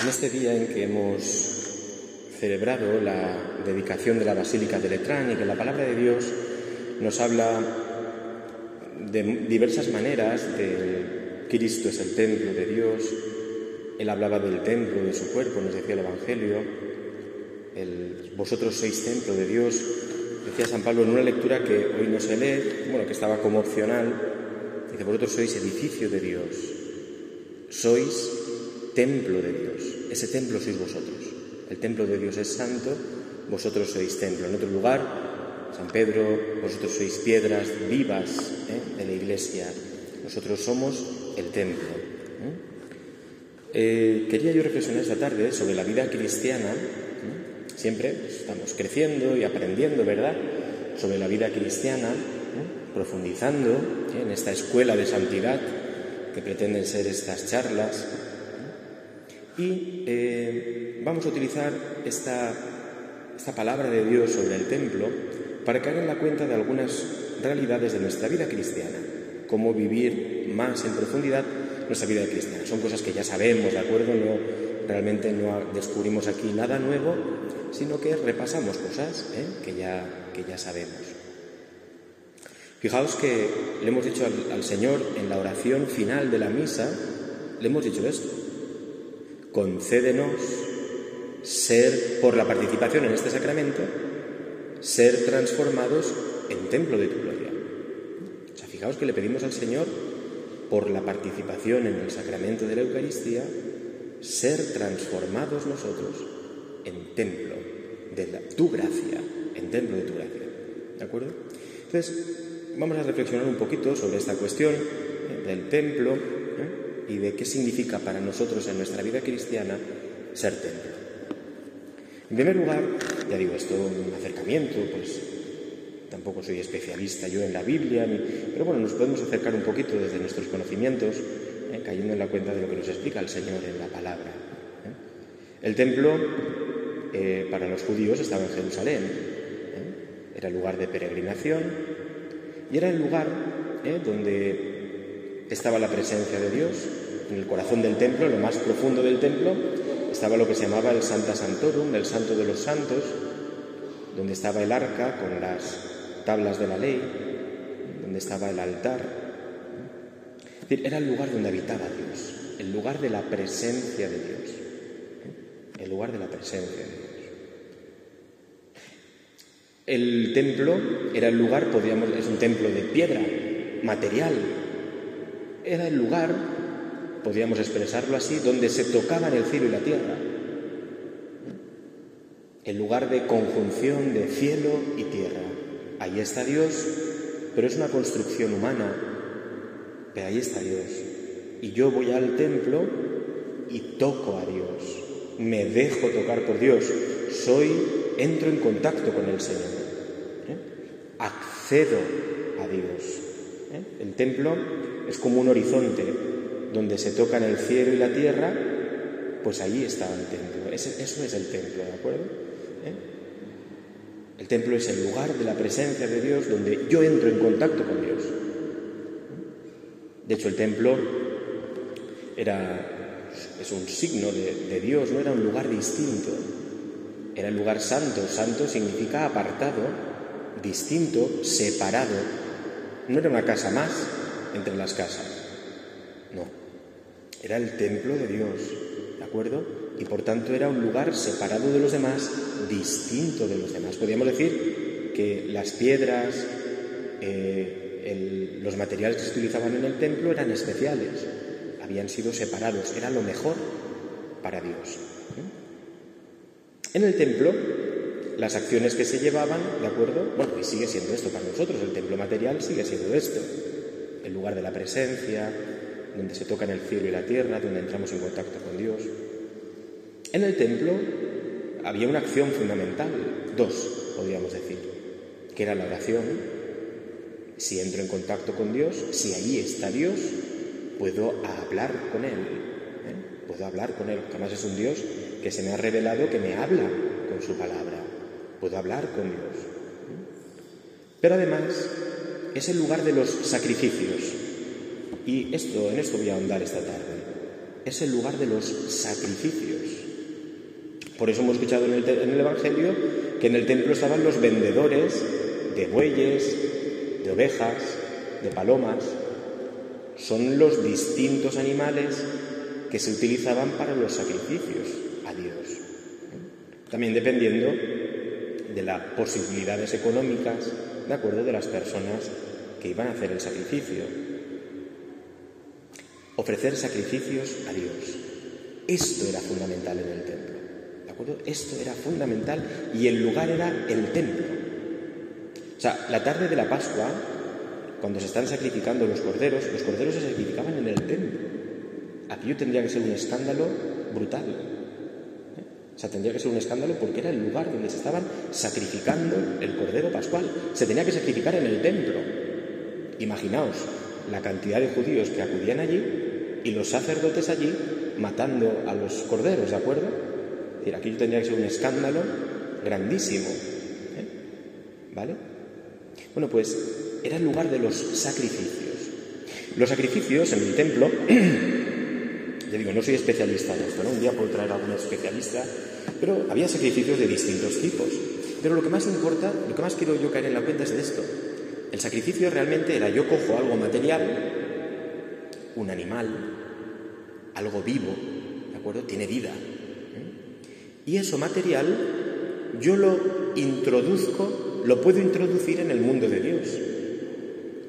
En este día en que hemos celebrado la dedicación de la Basílica de Letrán y que la palabra de Dios nos habla de diversas maneras de Cristo es el templo de Dios, Él hablaba del templo de su cuerpo, nos decía el Evangelio, vosotros sois templo de Dios, decía San Pablo en una lectura que hoy no se lee, bueno, que estaba como opcional, dice, vosotros sois edificio de Dios, sois templo de Dios. Ese templo sois vosotros. El templo de Dios es santo, vosotros sois templo. En otro lugar, San Pedro, vosotros sois piedras vivas ¿eh? de la iglesia. Nosotros somos el templo. ¿eh? Eh, quería yo reflexionar esta tarde sobre la vida cristiana. Siempre estamos creciendo y aprendiendo, ¿verdad? Sobre la vida cristiana, profundizando en esta escuela de santidad que pretenden ser estas charlas y eh, vamos a utilizar esta, esta palabra de Dios sobre el templo para que hagan la cuenta de algunas realidades de nuestra vida cristiana, cómo vivir más en profundidad nuestra vida cristiana. Son cosas que ya sabemos, ¿de acuerdo? No, realmente no descubrimos aquí nada nuevo, sino que repasamos cosas ¿eh? que, ya, que ya sabemos. Fijaos que le hemos dicho al, al Señor en la oración final de la misa, le hemos dicho esto concédenos ser, por la participación en este sacramento, ser transformados en templo de tu gloria. O sea, fijaos que le pedimos al Señor, por la participación en el sacramento de la Eucaristía, ser transformados nosotros en templo de tu gracia, en templo de tu gracia. ¿De acuerdo? Entonces, vamos a reflexionar un poquito sobre esta cuestión ¿eh? del templo. ¿eh? Y de qué significa para nosotros en nuestra vida cristiana ser templo. En primer lugar, ya digo esto, un acercamiento, pues tampoco soy especialista yo en la Biblia, pero bueno, nos podemos acercar un poquito desde nuestros conocimientos, ¿eh? cayendo en la cuenta de lo que nos explica el Señor en la palabra. ¿eh? El templo eh, para los judíos estaba en Jerusalén, era lugar de peregrinación y era el lugar donde estaba la presencia de Dios. En el corazón del templo, en lo más profundo del templo, estaba lo que se llamaba el Santa Santorum, el Santo de los Santos, donde estaba el arca con las tablas de la ley, donde estaba el altar. Era el lugar donde habitaba Dios, el lugar de la presencia de Dios, el lugar de la presencia de Dios. El templo era el lugar, podríamos, es un templo de piedra, material, era el lugar, podríamos expresarlo así, donde se tocaban el cielo y la tierra. El lugar de conjunción de cielo y tierra. Ahí está Dios, pero es una construcción humana, pero ahí está Dios. Y yo voy al templo y toco a Dios, me dejo tocar por Dios, soy, entro en contacto con el Señor, ¿eh? accedo a Dios. ¿eh? El templo es como un horizonte donde se tocan el cielo y la tierra, pues allí está el templo. eso es el templo, ¿de acuerdo? ¿Eh? El templo es el lugar de la presencia de Dios donde yo entro en contacto con Dios. De hecho, el templo era, es un signo de, de Dios, no era un lugar distinto. Era el lugar santo. Santo significa apartado, distinto, separado. No era una casa más, entre las casas. No, era el templo de Dios, ¿de acuerdo? Y por tanto era un lugar separado de los demás, distinto de los demás. Podríamos decir que las piedras, eh, los materiales que se utilizaban en el templo eran especiales, habían sido separados, era lo mejor para Dios. ¿eh? En el templo, las acciones que se llevaban, ¿de acuerdo? Bueno, y sigue siendo esto para nosotros, el templo material sigue siendo esto el lugar de la presencia, donde se tocan el cielo y la tierra, donde entramos en contacto con Dios. En el templo había una acción fundamental, dos, podríamos decir, que era la oración. Si entro en contacto con Dios, si allí está Dios, puedo hablar con Él. ¿eh? Puedo hablar con Él. Además es un Dios que se me ha revelado, que me habla con su palabra. Puedo hablar con Dios. ¿eh? Pero además es el lugar de los sacrificios. Y esto, en esto voy a ahondar esta tarde. es el lugar de los sacrificios. Por eso hemos escuchado en el, en el Evangelio que en el templo estaban los vendedores de bueyes, de ovejas, de palomas. Son los distintos animales que se utilizaban para los sacrificios a Dios. También dependiendo de las posibilidades económicas, de acuerdo, de las personas que iban a hacer el sacrificio. Ofrecer sacrificios a Dios. Esto era fundamental en el templo. ¿De acuerdo? Esto era fundamental y el lugar era el templo. O sea, la tarde de la Pascua, cuando se están sacrificando los corderos, los corderos se sacrificaban en el templo. Aquello tendría que ser un escándalo brutal. ¿eh? O sea, tendría que ser un escándalo porque era el lugar donde se estaban sacrificando el cordero pascual. Se tenía que sacrificar en el templo. Imaginaos la cantidad de judíos que acudían allí y los sacerdotes allí matando a los corderos, ¿de acuerdo? Es decir, aquello tendría que ser un escándalo grandísimo. ¿eh? ¿Vale? Bueno, pues era el lugar de los sacrificios. Los sacrificios en el templo Ya digo, no soy especialista en esto, ¿no? Un día puedo traer a algún especialista, pero había sacrificios de distintos tipos. Pero lo que más importa, lo que más quiero yo caer en la cuenta es de esto. El sacrificio realmente era yo cojo algo material, un animal, algo vivo, ¿de acuerdo? Tiene vida. ¿eh? Y eso material yo lo introduzco, lo puedo introducir en el mundo de Dios.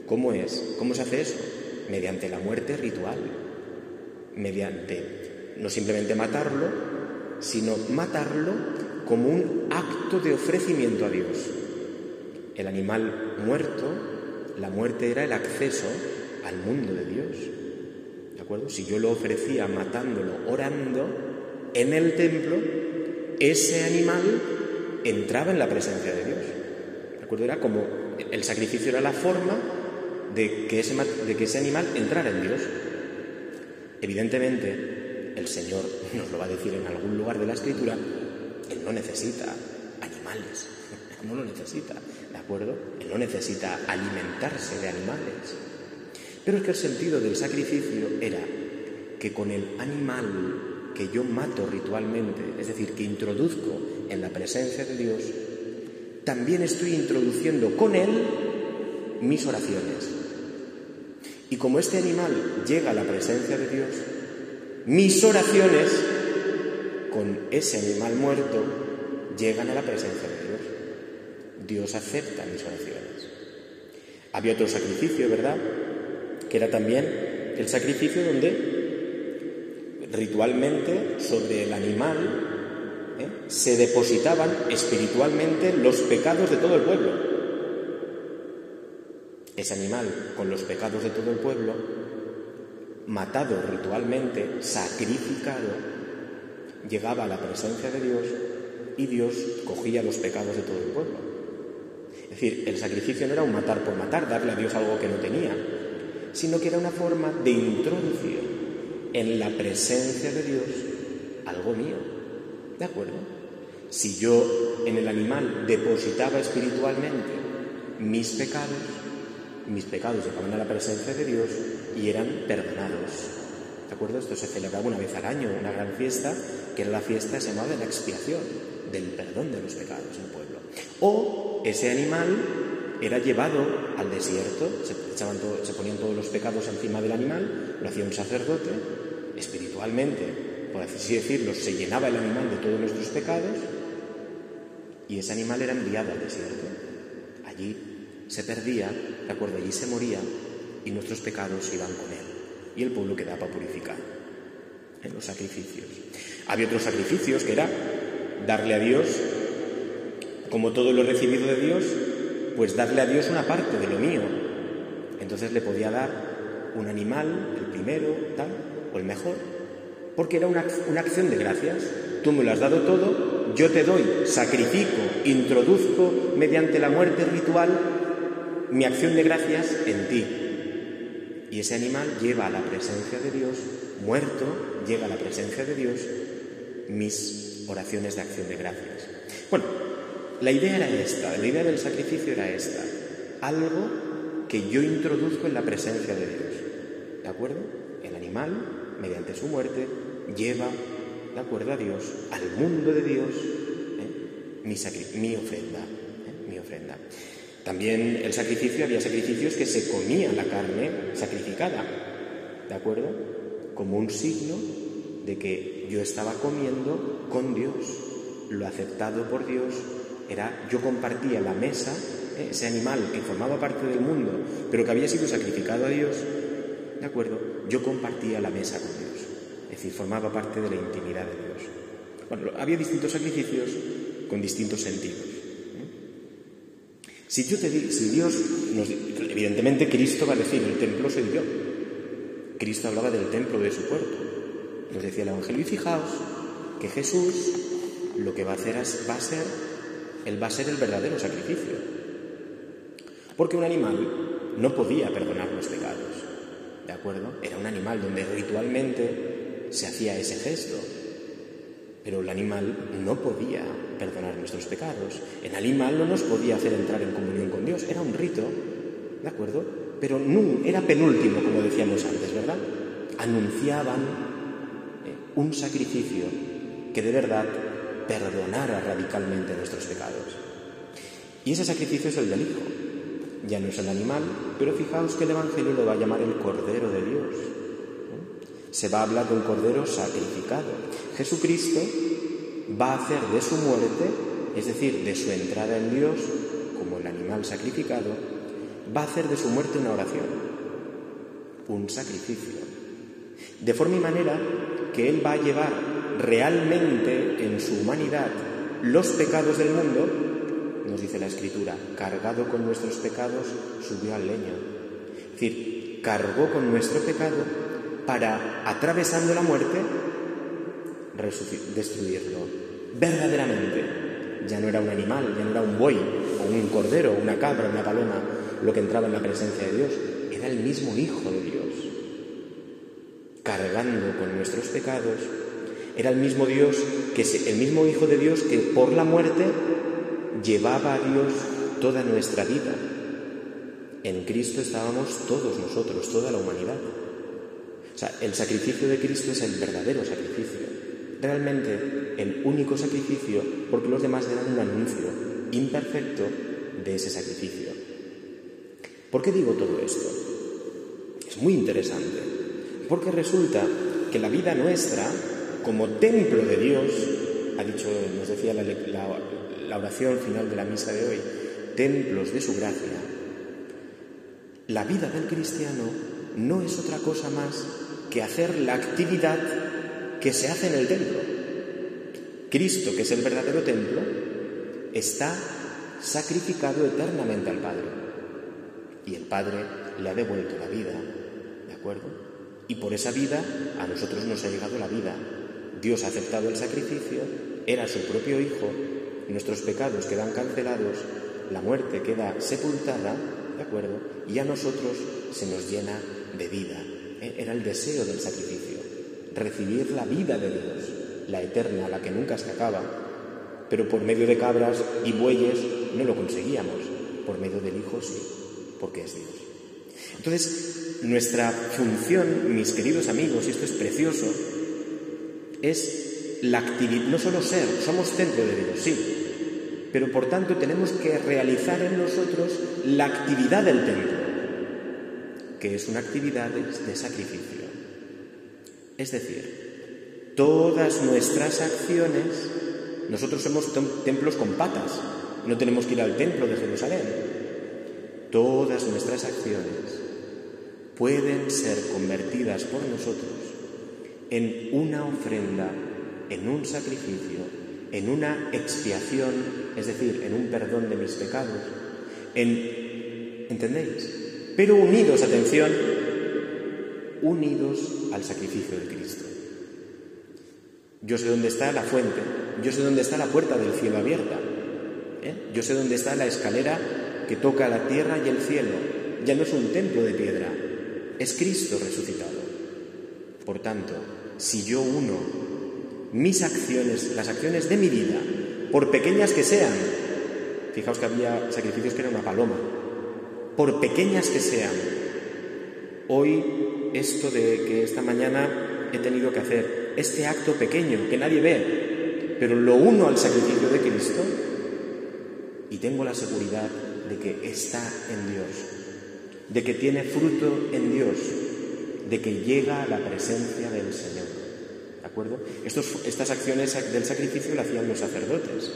¿Cómo es? ¿Cómo se hace eso? Mediante la muerte ritual mediante no simplemente matarlo, sino matarlo como un acto de ofrecimiento a Dios. El animal muerto, la muerte era el acceso al mundo de Dios. ¿De acuerdo? Si yo lo ofrecía matándolo, orando, en el templo, ese animal entraba en la presencia de Dios. ¿De acuerdo? Era como el sacrificio era la forma de que ese, de que ese animal entrara en Dios. Evidentemente, el Señor nos lo va a decir en algún lugar de la Escritura, Él no necesita animales, no lo necesita, ¿de acuerdo? Él no necesita alimentarse de animales. Pero es que el sentido del sacrificio era que con el animal que yo mato ritualmente, es decir, que introduzco en la presencia de Dios, también estoy introduciendo con él mis oraciones, y como este animal llega a la presencia de Dios, mis oraciones con ese animal muerto llegan a la presencia de Dios. Dios acepta mis oraciones. Había otro sacrificio, ¿verdad? Que era también el sacrificio donde ritualmente sobre el animal ¿eh? se depositaban espiritualmente los pecados de todo el pueblo. Ese animal, con los pecados de todo el pueblo, matado ritualmente, sacrificado, llegaba a la presencia de Dios y Dios cogía los pecados de todo el pueblo. Es decir, el sacrificio no era un matar por matar, darle a Dios algo que no tenía, sino que era una forma de introducir en la presencia de Dios algo mío. ¿De acuerdo? Si yo en el animal depositaba espiritualmente mis pecados, mis pecados llegaban a la presencia de Dios y eran perdonados. ¿De acuerdo? Esto se celebraba una vez al año, una gran fiesta, que era la fiesta se de la expiación, del perdón de los pecados en el pueblo. O ese animal era llevado al desierto, se, ponían todos los pecados encima del animal, lo hacía un sacerdote, espiritualmente, por así decirlo, se llenaba el animal de todos nuestros pecados y ese animal era enviado al desierto. Allí se perdía, de acuerdo, allí se moría y nuestros pecados iban con él. Y el pueblo quedaba purificado en los sacrificios. Había otros sacrificios que era darle a Dios, como todo lo recibido de Dios, pues darle a Dios una parte de lo mío. Entonces le podía dar un animal, el primero, tal, o el mejor, porque era una, una acción de gracias. Tú me lo has dado todo, yo te doy, sacrifico, introduzco mediante la muerte ritual mi acción de gracias en ti. Y ese animal lleva a la presencia de Dios, muerto, llega a la presencia de Dios, mis oraciones de acción de gracias. Bueno, la idea era esta, la idea del sacrificio era esta, algo que yo introduzco en la presencia de Dios. ¿De acuerdo? El animal mediante su muerte, lleva, de acuerdo a Dios, al mundo de Dios, ¿eh? mi, ofrenda. ¿eh? Mi ofrenda. También el sacrificio, había sacrificios que se comía la carne sacrificada, ¿de acuerdo? Como un signo de que yo estaba comiendo con Dios, lo aceptado por Dios era, yo compartía la mesa, ¿eh? ese animal que formaba parte del mundo, pero que había sido sacrificado a Dios, ¿de acuerdo? Yo compartía la mesa con Dios, es decir, formaba parte de la intimidad de Dios. Bueno, había distintos sacrificios con distintos sentidos. Si yo te digo, si Dios, evidentemente Cristo va a decir, el templo soy yo. Cristo hablaba del templo de su cuerpo. Nos decía el Evangelio, y fijaos que Jesús lo que va a hacer va a ser, él va a ser el verdadero sacrificio. Porque un animal no podía perdonar los pecados. ¿De acuerdo? Era un animal donde ritualmente se hacía ese gesto. Pero el animal no podía perdonar nuestros pecados. El animal no nos podía hacer entrar en comunión con Dios. Era un rito, ¿de acuerdo? Pero no, era penúltimo, como decíamos antes, ¿verdad? Anunciaban eh, un sacrificio que de verdad perdonara radicalmente nuestros pecados. Y ese sacrificio es el del. Ya no es el animal, pero fijaos que el Evangelio lo va a llamar el Cordero de Dios. Se va a hablar de un Cordero sacrificado. Jesucristo va a hacer de su muerte, es decir, de su entrada en Dios, como el animal sacrificado, va a hacer de su muerte una oración, un sacrificio. De forma y manera que Él va a llevar realmente en su humanidad los pecados del mundo, nos dice la Escritura, cargado con nuestros pecados, subió al leño. Es decir, cargó con nuestro pecado para, atravesando la muerte, destruirlo. Verdaderamente. Ya no era un animal, ya no era un buey, o un cordero, una cabra, una paloma, lo que entraba en la presencia de Dios. Era el mismo Hijo de Dios. Cargando con nuestros pecados. Era el mismo Dios, que el mismo Hijo de Dios que por la muerte llevaba a Dios toda nuestra vida. En Cristo estábamos todos nosotros, toda la humanidad. O sea, el sacrificio de Cristo es el verdadero sacrificio realmente el único sacrificio porque los demás eran un anuncio imperfecto de ese sacrificio. ¿Por qué digo todo esto? Es muy interesante, porque resulta que la vida nuestra, como templo de Dios, ha dicho, nos decía la, la oración final de la misa de hoy, templos de su gracia, la vida del cristiano no es otra cosa más que hacer la actividad que se hace en el templo. Cristo, que es el verdadero templo, está sacrificado eternamente al Padre. Y el Padre le ha devuelto la vida, ¿de acuerdo? Y por esa vida a nosotros nos ha llegado la vida. Dios ha aceptado el sacrificio, era su propio Hijo, nuestros pecados quedan cancelados, la muerte queda sepultada, ¿de acuerdo? Y a nosotros se nos llena de vida. ¿eh? Era el deseo del sacrificio recibir la vida de Dios, la eterna, la que nunca se acaba. Pero por medio de cabras y bueyes no lo conseguíamos, por medio del Hijo sí, porque es Dios. Entonces, nuestra función, mis queridos amigos, y esto es precioso, es la actividad, no solo ser, somos templo de Dios, sí, pero por tanto tenemos que realizar en nosotros la actividad del templo, que es una actividad de sacrificio. Es decir, todas nuestras acciones, nosotros somos templos con patas, no tenemos que ir al templo de Jerusalén. Todas nuestras acciones pueden ser convertidas por nosotros en una ofrenda, en un sacrificio, en una expiación, es decir, en un perdón de mis pecados, en ¿entendéis? Pero unidos, atención, unidos al sacrificio de Cristo. Yo sé dónde está la fuente, yo sé dónde está la puerta del cielo abierta, ¿eh? yo sé dónde está la escalera que toca la tierra y el cielo. Ya no es un templo de piedra, es Cristo resucitado. Por tanto, si yo uno mis acciones, las acciones de mi vida, por pequeñas que sean, fijaos que había sacrificios que era una paloma, por pequeñas que sean, hoy esto de que esta mañana he tenido que hacer este acto pequeño que nadie ve, pero lo uno al sacrificio de Cristo y tengo la seguridad de que está en Dios, de que tiene fruto en Dios, de que llega a la presencia del Señor. ¿De acuerdo? estas acciones del sacrificio las hacían los sacerdotes.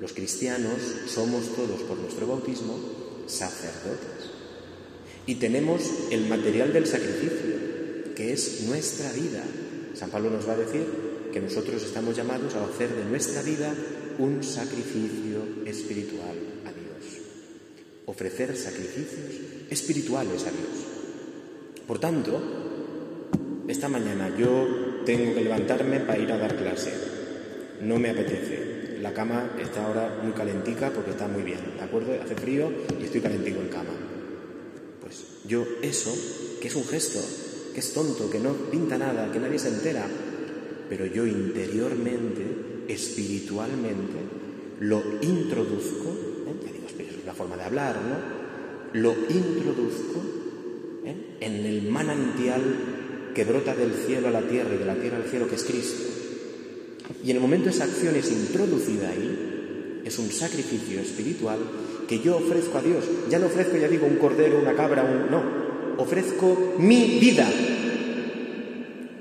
Los cristianos somos todos por nuestro bautismo sacerdotes. Y tenemos el material del sacrificio, que es nuestra vida. San Pablo nos va a decir que nosotros estamos llamados a hacer de nuestra vida un sacrificio espiritual a Dios. Ofrecer sacrificios espirituales a Dios. Por tanto, esta mañana yo tengo que levantarme para ir a dar clase. No me apetece. La cama está ahora muy calentica porque está muy bien, ¿de acuerdo? Hace frío y estoy calentico en cama. Pues yo eso, que es un gesto, que es tonto, que no pinta nada, que nadie se entera, pero yo interiormente, espiritualmente, lo introduzco, ¿eh? ya digo, es una forma de hablar, ¿no? Lo introduzco. En el manantial que brota del cielo a la tierra y de la tierra al cielo, que es Cristo. Y en el momento esa acción es introducida ahí, es un sacrificio espiritual que yo ofrezco a Dios. Ya no ofrezco, ya digo, un cordero, una cabra, un... no, ofrezco mi vida.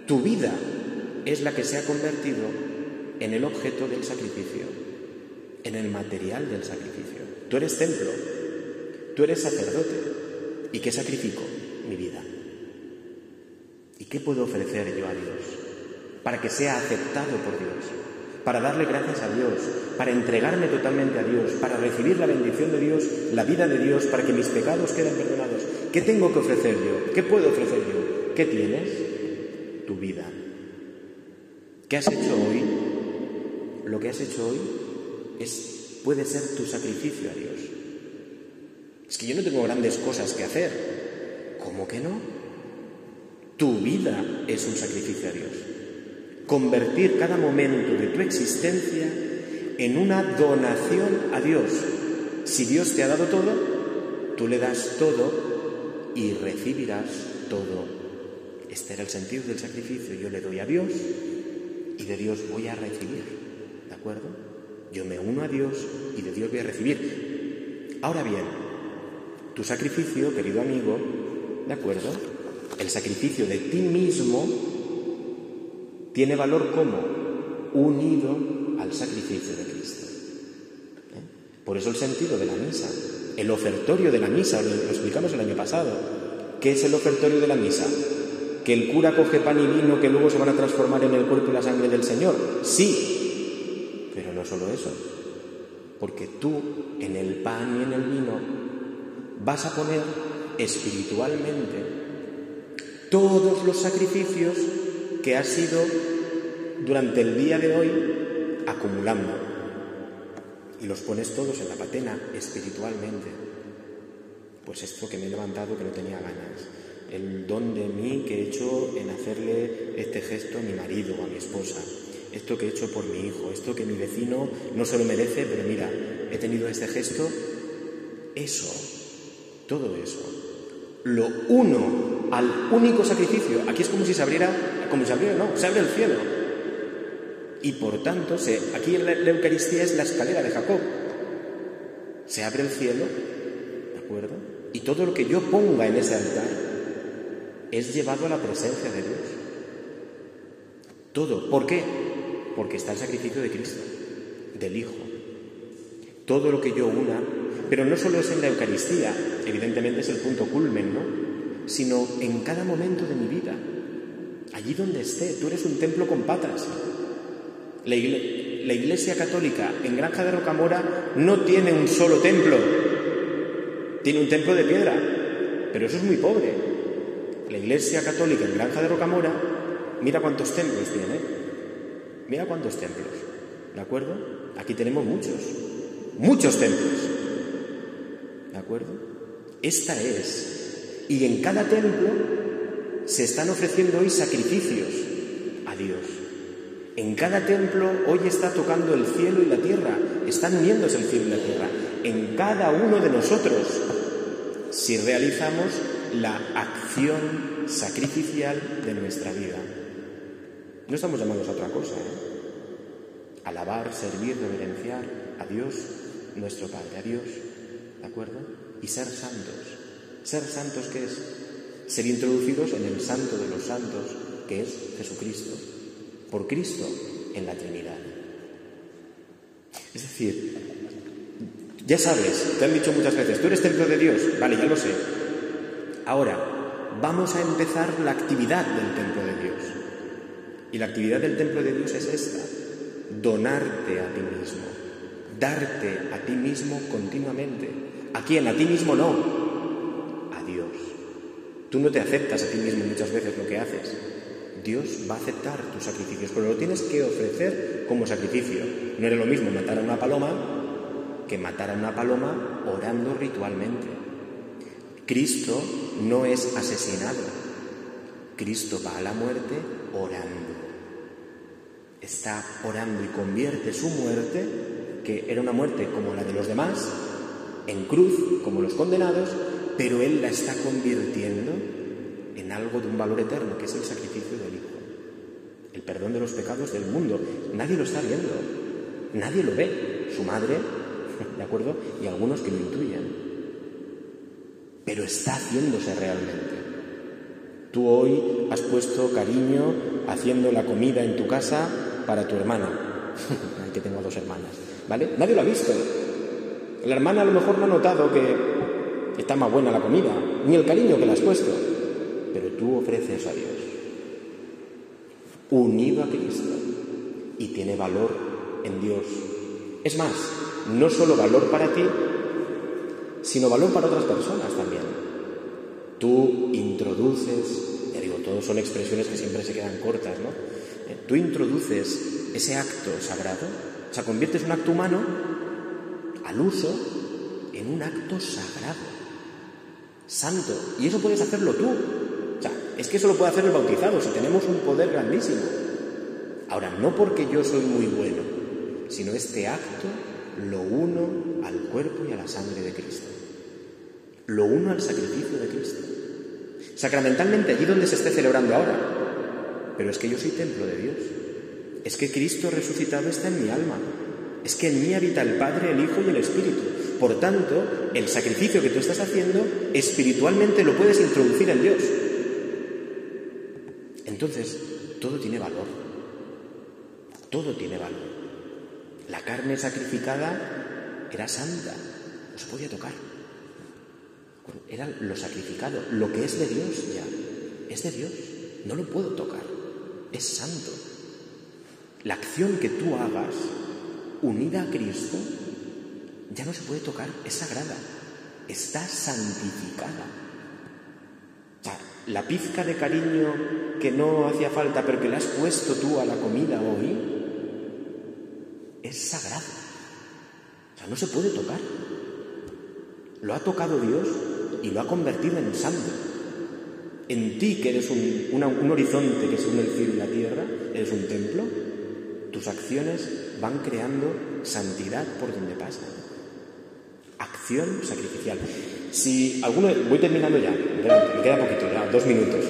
Tu vida es la que se ha convertido en el objeto del sacrificio, en el material del sacrificio. Tú eres templo, tú eres sacerdote. ¿Y qué sacrifico? Mi vida. ¿Y qué puedo ofrecer yo a Dios para que sea aceptado por Dios? Para darle gracias a Dios, para entregarme totalmente a Dios, para recibir la bendición de Dios, la vida de Dios, para que mis pecados queden perdonados. ¿Qué tengo que ofrecer yo? ¿Qué puedo ofrecer yo? ¿Qué tienes? Tu vida. ¿Qué has hecho hoy? Lo que has hecho hoy es, puede ser tu sacrificio a Dios. Es que yo no tengo grandes cosas que hacer. ¿Cómo que no? Tu vida es un sacrificio a Dios. Convertir cada momento de tu existencia en una donación a Dios. Si Dios te ha dado todo, tú le das todo y recibirás todo. Este era el sentido del sacrificio. Yo le doy a Dios y de Dios voy a recibir. ¿De acuerdo? Yo me uno a Dios y de Dios voy a recibir. Ahora bien, tu sacrificio, querido amigo, ¿de acuerdo? El sacrificio de ti mismo tiene valor como unido al sacrificio de Cristo. ¿Eh? Por eso el sentido de la misa, el ofertorio de la misa, lo explicamos el año pasado. ¿Qué es el ofertorio de la misa? ¿Que el cura coge pan y vino que luego se van a transformar en el cuerpo y la sangre del Señor? Sí, pero no solo eso, porque tú en el pan y en el vino vas a poner espiritualmente todos los sacrificios que has ido durante el día de hoy acumulando. Y los pones todos en la patena espiritualmente. Pues esto que me he levantado que no tenía ganas, el don de mí que he hecho en hacerle este gesto a mi marido o a mi esposa, esto que he hecho por mi hijo, esto que mi vecino no se lo merece, pero mira, he tenido este gesto, eso, todo eso, lo uno al único sacrificio, aquí es como si se abriera, como si se abriera, no, se abre el cielo. Y por tanto, se, aquí la, la Eucaristía es la escalera de Jacob. Se abre el cielo, ¿de acuerdo? Y todo lo que yo ponga en ese altar es llevado a la presencia de Dios. Todo. ¿Por qué? Porque está el sacrificio de Cristo, del Hijo. Todo lo que yo una, pero no solo es en la Eucaristía, evidentemente es el punto culmen, ¿no? Sino en cada momento de mi vida, allí donde esté, tú eres un templo con patas. La, Iglesia Católica en Granja de Rocamora no tiene un solo templo, tiene un templo de piedra, pero eso es muy pobre. La Iglesia Católica en Granja de Rocamora, mira cuántos templos tiene. Mira cuántos templos. ¿De acuerdo? Aquí tenemos muchos. Muchos templos. ¿De acuerdo? Esta es. Y en cada templo se están ofreciendo hoy sacrificios a Dios. En cada templo hoy está tocando el cielo y la tierra, están uniéndose el cielo y la tierra. En cada uno de nosotros, si realizamos la acción sacrificial de nuestra vida. No estamos llamados a otra cosa, ¿eh? Alabar, servir, reverenciar a Dios, nuestro Padre, a Dios, ¿de acuerdo? Y ser santos. Ser santos, ¿qué es? Ser introducidos en el santo de los santos, que es Jesucristo, por Cristo en la Trinidad. Es decir, ya sabes, te han dicho muchas veces, tú eres templo de Dios, vale, ya lo sé. Ahora, vamos a empezar la actividad del templo de Dios. Y la actividad del templo de Dios es esta, donarte a ti mismo, darte a ti mismo continuamente. ¿A quién? A ti mismo no, a Dios. Tú no te aceptas a ti mismo muchas veces lo que haces. Dios va a aceptar tus sacrificios, pero lo tienes que ofrecer como sacrificio. No era lo mismo matar a una paloma que matar a una paloma orando ritualmente. Cristo no es asesinado. Cristo va a la muerte orando. Está orando y convierte su muerte, que era una muerte como la de los demás, en cruz, como los condenados, pero Él la está convirtiendo en algo de un valor eterno, que es el sacrificio del Hijo. El perdón de los pecados del mundo. Nadie lo está viendo. Nadie lo ve. Su madre ¿de acuerdo? Y algunos que lo intuyen. Pero está haciéndose realmente. Tú hoy has puesto cariño haciendo la comida en tu casa para tu hermana. que tengo dos hermanas, ¿vale? Nadie lo ha visto. La hermana a lo mejor no ha notado que está más buena la comida, ni el cariño que le has puesto, pero tú ofreces a Dios, unido a Cristo, y tiene valor en Dios. Es más, no solo valor para ti, sino valor para otras personas también. Tú introduces, ya digo, todos son expresiones que siempre se quedan cortas, ¿no? Eh, tú introduces ese acto sagrado, o sea, conviertes un acto humano al uso en un acto sagrado, santo, y eso puedes hacerlo tú. O sea, es que eso lo puede hacer el bautizado, si tenemos un poder grandísimo. Ahora, no porque yo soy muy bueno, sino este acto lo uno al cuerpo y a la sangre de Cristo. Lo uno al sacrificio de Cristo. Sacramentalmente, allí donde se esté celebrando ahora. Pero es que yo soy templo de Dios. Es que Cristo resucitado está en mi alma. Es que en mí habita el Padre, el Hijo y el Espíritu. Por tanto, el sacrificio que tú estás haciendo, espiritualmente lo puedes introducir en Dios. Entonces, todo tiene valor. Todo tiene valor. La carne sacrificada era santa, no se podía tocar. Era lo sacrificado, lo que es de Dios ya, es de Dios, no lo puedo tocar, es santo. La acción que tú hagas unida a Cristo ya no se puede tocar, es sagrada, está santificada. la pizca de cariño que no hacía falta, pero que le has puesto tú a la comida hoy, es sagrado. O sea, no se puede tocar. Lo ha tocado Dios y lo ha convertido en santo. En ti, que eres un, un horizonte que se une el cielo y la tierra, eres un templo, tus acciones van creando santidad por donde pasan. Acción sacrificial. Si alguno, voy terminando ya, me queda poquito, ya, dos minutos.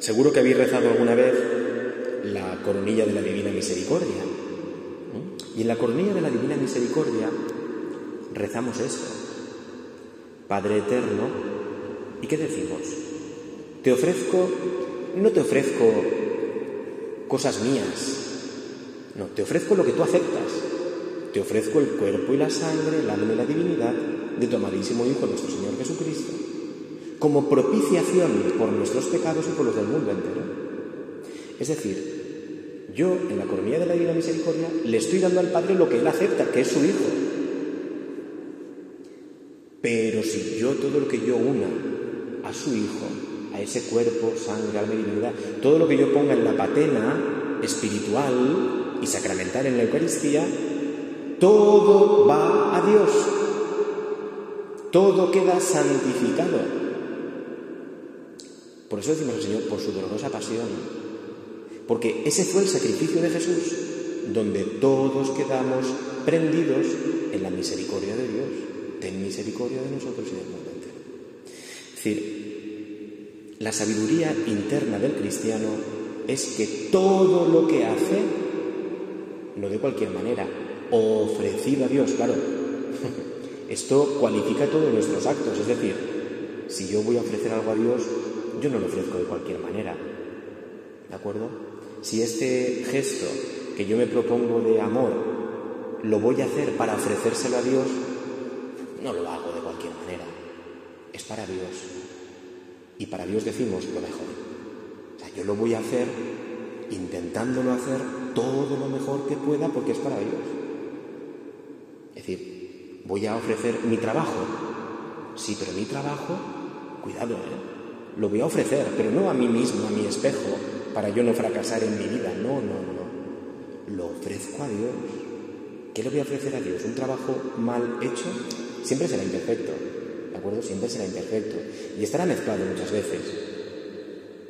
Seguro que habéis rezado alguna vez la coronilla de la Divina Misericordia. Y en la coronilla de la Divina Misericordia rezamos esto. Padre eterno, ¿y qué decimos? Te ofrezco, no te ofrezco cosas mías, no, te ofrezco lo que tú aceptas. Te ofrezco el cuerpo y la sangre, el alma y la divinidad de tu amadísimo Hijo, nuestro Señor Jesucristo, como propiciación por nuestros pecados y por los del mundo entero. Es decir, yo, en la coronilla de la Divina Misericordia, le estoy dando al Padre lo que Él acepta, que es su Hijo. Pero si yo todo lo que yo una a su Hijo, a ese cuerpo, sangre, alma y divinidad, todo lo que yo ponga en la patena espiritual y sacramental en la Eucaristía, todo va a Dios. Todo queda santificado. Por eso decimos al Señor, por su dolorosa pasión, porque ese fue el sacrificio de Jesús, donde todos quedamos prendidos en la misericordia de Dios. Ten misericordia de nosotros y del mundo entero. Es decir, La sabiduría interna del cristiano es que todo lo que hace, no de cualquier manera, ofrecido a Dios, claro. Esto cualifica todos nuestros actos, es decir, si yo voy a ofrecer algo a Dios, yo no lo ofrezco de cualquier manera. ¿De acuerdo? Si este gesto que yo me propongo de amor lo voy a hacer para ofrecérselo a Dios, no lo hago de cualquier manera. Es para Dios. Y para Dios decimos lo mejor. O sea, yo lo voy a hacer intentándolo hacer todo lo mejor que pueda porque es para Dios. Es decir, voy a ofrecer mi trabajo. Sí, pero mi trabajo, cuidado, ¿eh? Lo voy a ofrecer, pero no a mí mismo, a mi espejo, para yo no fracasar en mi vida. No, no, no. Lo ofrezco a Dios. ¿Qué le voy a ofrecer a Dios? ¿Un trabajo mal hecho? Siempre será imperfecto, ¿de acuerdo? Siempre será imperfecto. Y estará mezclado muchas veces.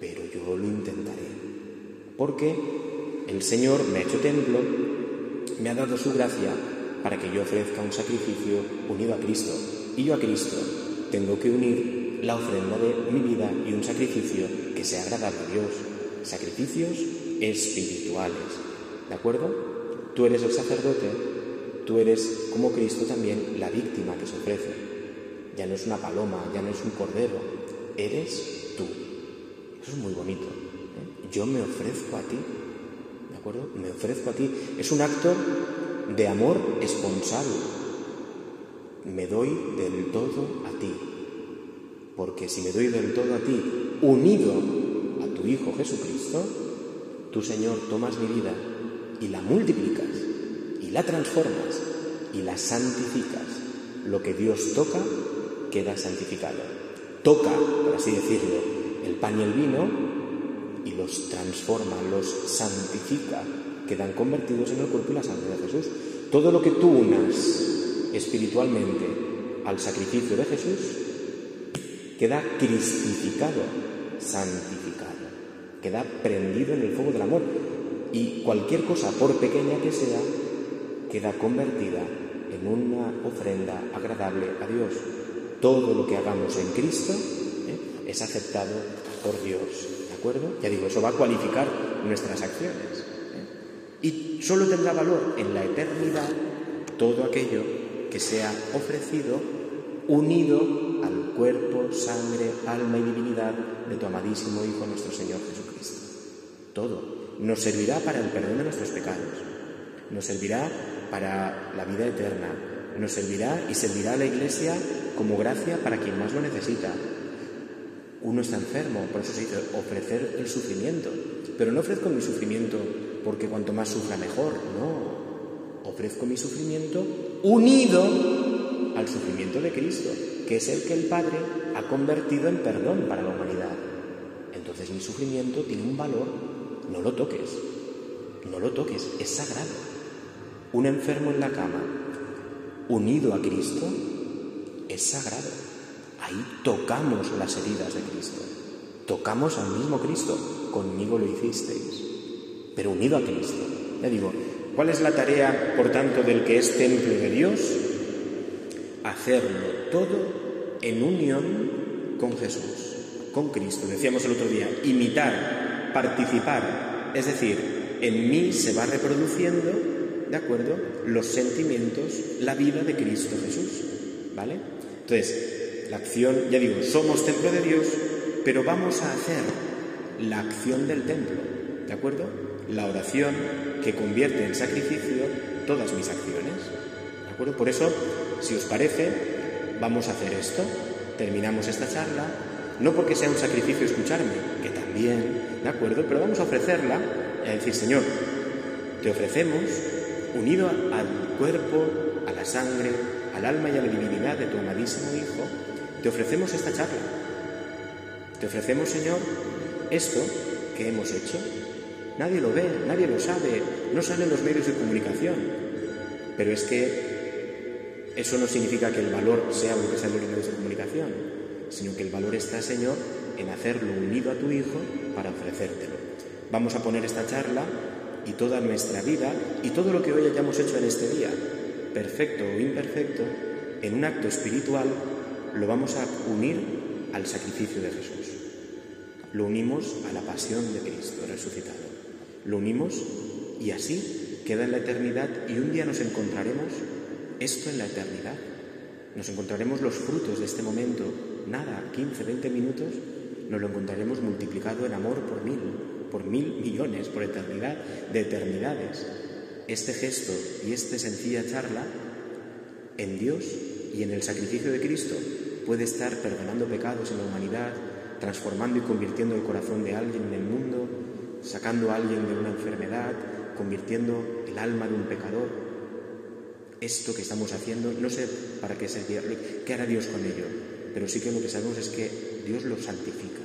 Pero yo lo intentaré. Porque el Señor me ha hecho templo, me ha dado su gracia para que yo ofrezca un sacrificio unido a Cristo. Y yo a Cristo tengo que unir la ofrenda de mi vida y un sacrificio que sea agradable a Dios. Sacrificios espirituales. ¿De acuerdo? Tú eres el sacerdote, tú eres como Cristo también la víctima que se ofrece. Ya no es una paloma, ya no es un cordero, eres tú. Eso es muy bonito. Yo me ofrezco a ti, ¿de acuerdo? Me ofrezco a ti. Es un acto de amor esponsal. Me doy del todo a ti. Porque si me doy del todo a ti, unido a tu Hijo Jesucristo, tú, Señor, tomas mi vida y la multiplicas y la transformas y la santificas. Lo que Dios toca queda santificado. Toca, por así decirlo, el pan y el vino los transforma, los santifica, quedan convertidos en el cuerpo y la sangre de Jesús. Todo lo que tú unas espiritualmente al sacrificio de Jesús queda cristificado, santificado, queda prendido en el fuego del amor y cualquier cosa, por pequeña que sea, queda convertida en una ofrenda agradable a Dios. Todo lo que hagamos en Cristo ¿eh? es aceptado por Dios. ¿De acuerdo? Ya digo, eso va a cualificar nuestras acciones. ¿eh? Y solo tendrá valor en la eternidad todo aquello que sea ofrecido unido al cuerpo, sangre, alma y divinidad de tu amadísimo Hijo nuestro Señor Jesucristo. Todo nos servirá para el perdón de nuestros pecados, nos servirá para la vida eterna, nos servirá y servirá a la Iglesia como gracia para quien más lo necesita. Uno está enfermo, por eso se dice ofrecer el sufrimiento, pero no ofrezco mi sufrimiento porque cuanto más sufra mejor, no, ofrezco mi sufrimiento unido al sufrimiento de Cristo, que es el que el Padre ha convertido en perdón para la humanidad. Entonces mi sufrimiento tiene un valor no lo toques, no lo toques, es sagrado. Un enfermo en la cama, unido a Cristo, es sagrado. Ahí tocamos las heridas de Cristo, tocamos al mismo Cristo, conmigo lo hicisteis, pero unido a Cristo. Le digo, ¿cuál es la tarea, por tanto, del que es templo de Dios? Hacerlo todo en unión con Jesús, con Cristo. Decíamos el otro día, imitar participar, es decir, en mí se va reproduciendo, ¿de acuerdo?, los sentimientos, la vida de Cristo Jesús, ¿vale? Entonces, la acción, ya digo, somos templo de Dios, pero vamos a hacer la acción del templo, ¿de acuerdo? La oración que convierte en sacrificio todas mis acciones, ¿de acuerdo? Por eso, si os parece, vamos a hacer esto, terminamos esta charla, no porque sea un sacrificio escucharme, que también, ¿de acuerdo? Pero vamos a ofrecerla a decir, Señor, te ofrecemos, unido al cuerpo, a la sangre, al alma y a la divinidad de tu amadísimo Hijo, te ofrecemos esta charla. Te ofrecemos, Señor, esto que hemos hecho. Nadie lo ve, nadie lo sabe, no sale en los medios de comunicación. Pero es que eso no significa que el valor sea lo que sale en los medios de comunicación, sino que el valor está, Señor, en hacerlo unido a tu Hijo para ofrecértelo. Vamos a poner esta charla y toda nuestra vida y todo lo que hoy hayamos hecho en este día, perfecto o imperfecto, en un acto espiritual, lo vamos a unir al sacrificio de Jesús. lo unimos a la pasión de Cristo resucitado. Lo unimos y así queda en la eternidad y un día nos encontraremos esto en la eternidad. Nos encontraremos los frutos de este momento, nada, 15, 20 minutos, nos lo encontraremos multiplicado en amor por mil, por mil millones, por eternidad de eternidades. Este gesto y esta sencilla charla en Dios y en el sacrificio de Cristo puede estar perdonando pecados en la humanidad, transformando y convirtiendo el corazón de alguien en el mundo, sacando a alguien de una enfermedad, convirtiendo el alma de un pecador. Esto que estamos haciendo, no sé para qué sería, qué hará Dios con ello, pero sí que lo que sabemos es que Dios lo santifica.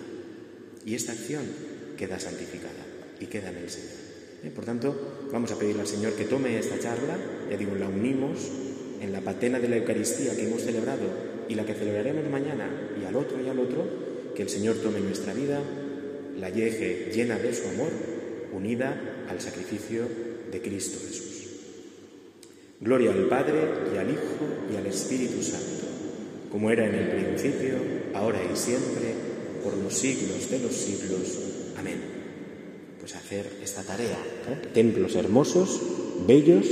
Y esta acción queda santificada y queda en el Señor. ¿Eh? Por tanto, vamos a pedirle al Señor que tome esta charla, ya digo, la unimos en la patena de la Eucaristía que hemos celebrado y la que celebraremos mañana y al otro y al otro, que el Señor tome nuestra vida, la llegue llena de su amor, unida al sacrificio de Cristo Jesús. Gloria al Padre y al Hijo y al Espíritu Santo, como era en el principio, ahora y siempre, por los siglos de los siglos. Amén. Pues hacer esta tarea, ¿eh? templos hermosos, bellos,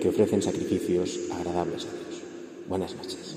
que ofrecen sacrificios agradables a Dios. Buenas noches.